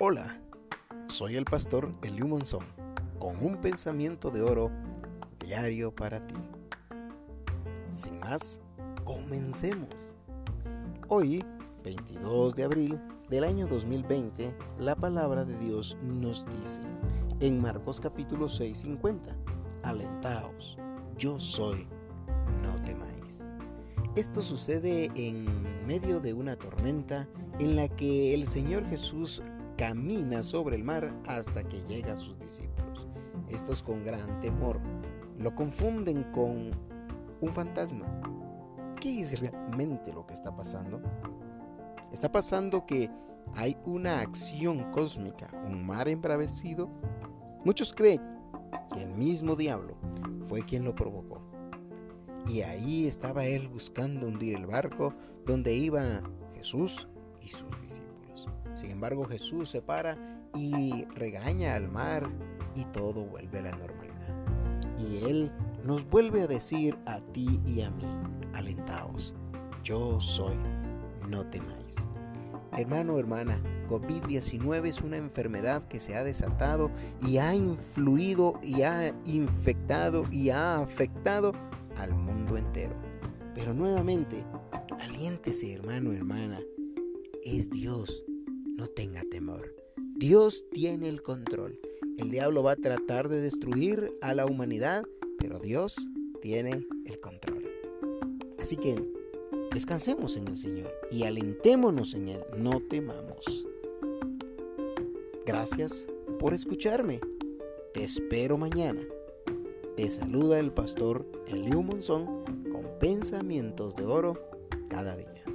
Hola, soy el pastor Eliu Monzón, con un pensamiento de oro diario para ti. Sin más, comencemos. Hoy, 22 de abril del año 2020, la palabra de Dios nos dice en Marcos capítulo 6, 50, alentaos, yo soy, no temáis. Esto sucede en medio de una tormenta en la que el Señor Jesús camina sobre el mar hasta que llega a sus discípulos. Estos con gran temor lo confunden con un fantasma. ¿Qué es realmente lo que está pasando? Está pasando que hay una acción cósmica, un mar embravecido. Muchos creen que el mismo diablo fue quien lo provocó. Y ahí estaba él buscando hundir el barco donde iba Jesús y sus discípulos. Sin embargo, Jesús se para y regaña al mar y todo vuelve a la normalidad. Y Él nos vuelve a decir a ti y a mí, alentaos, yo soy, no temáis. Hermano, hermana, COVID-19 es una enfermedad que se ha desatado y ha influido y ha infectado y ha afectado al mundo entero. Pero nuevamente, aliéntese hermano, hermana, es Dios no tenga temor. Dios tiene el control. El diablo va a tratar de destruir a la humanidad, pero Dios tiene el control. Así que descansemos en el Señor y alentémonos en Él, no temamos. Gracias por escucharme. Te espero mañana. Te saluda el pastor Eliu Monzón con pensamientos de oro cada día.